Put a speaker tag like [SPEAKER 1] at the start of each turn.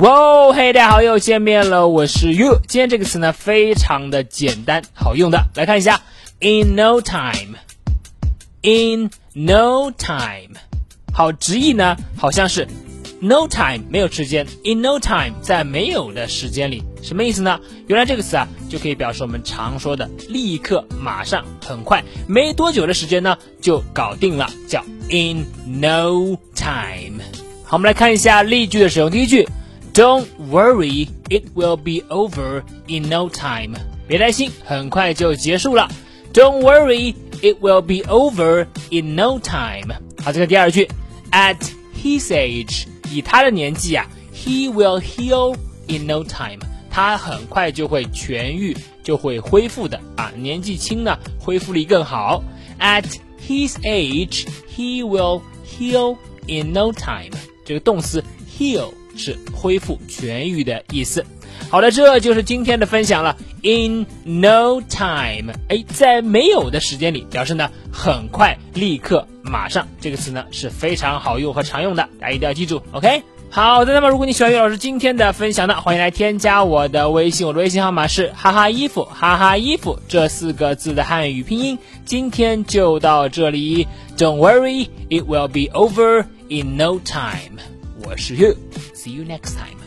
[SPEAKER 1] 哇，嘿，大家好，又见面了，我是 you。今天这个词呢，非常的简单，好用的。来看一下，in no time，in no time，好，直译呢，好像是 no time 没有时间，in no time 在没有的时间里，什么意思呢？原来这个词啊，就可以表示我们常说的立刻、马上、很快，没多久的时间呢，就搞定了，叫 in no time。好，我们来看一下例句的使用，第一句。Don't worry, it will be over in no time. 别担心，很快就结束了。Don't worry, it will be over in no time. 好，这个第二句，At his age，以他的年纪啊，he will heal in no time. 他很快就会痊愈，就会恢复的啊。年纪轻呢，恢复力更好。At his age, he will heal in no time. 这个动词 heal。 是恢复痊愈的意思。好了，这就是今天的分享了。In no time，哎，在没有的时间里，表示呢很快、立刻、马上。这个词呢是非常好用和常用的，大家一定要记住。OK，好的。那么如果你喜欢于老师今天的分享呢，欢迎来添加我的微信，我的微信号码是哈哈衣服哈哈衣服这四个字的汉语拼音。今天就到这里，Don't worry，it will be over in no time。我是 You。See you next time.